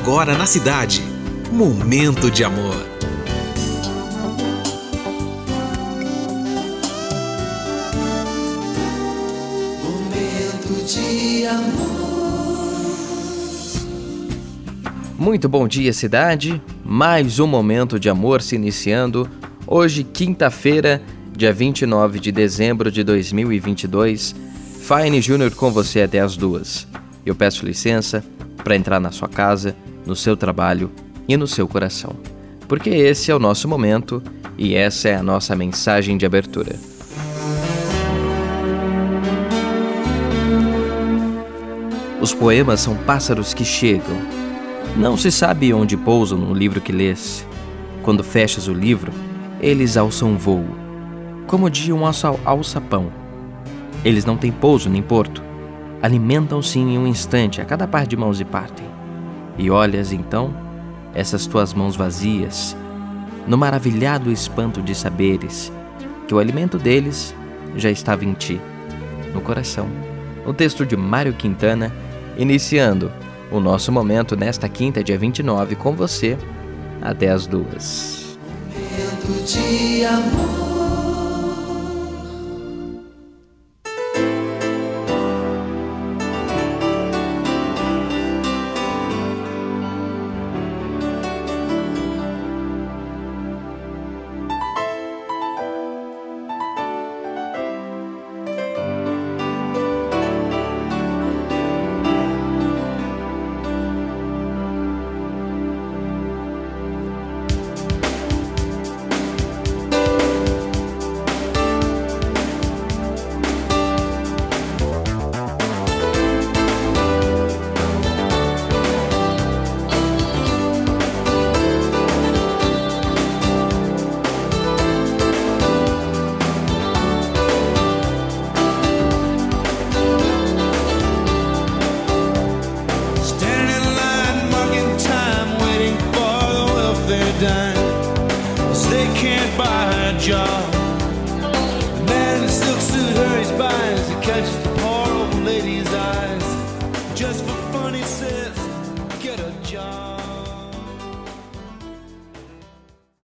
agora na cidade. Momento de amor. Momento de amor. Muito bom dia, cidade. Mais um momento de amor se iniciando. Hoje, quinta-feira, dia 29 de dezembro de 2022. Fine Júnior com você até as duas. Eu peço licença para entrar na sua casa, no seu trabalho e no seu coração, porque esse é o nosso momento e essa é a nossa mensagem de abertura. Os poemas são pássaros que chegam. Não se sabe onde pousam no livro que lês. Quando fechas o livro, eles alçam voo, como de um alçapão eles não têm pouso nem porto. Alimentam-se em um instante a cada par de mãos e partem. E olhas então essas tuas mãos vazias, no maravilhado espanto de saberes que o alimento deles já estava em ti, no coração. O texto de Mário Quintana, iniciando o nosso momento nesta quinta, dia 29, com você, até as duas. Momento de amor. get by her job. The man in the silk suit hurries by as he catches the poor old lady's eyes. Just for fun, he says, get a job.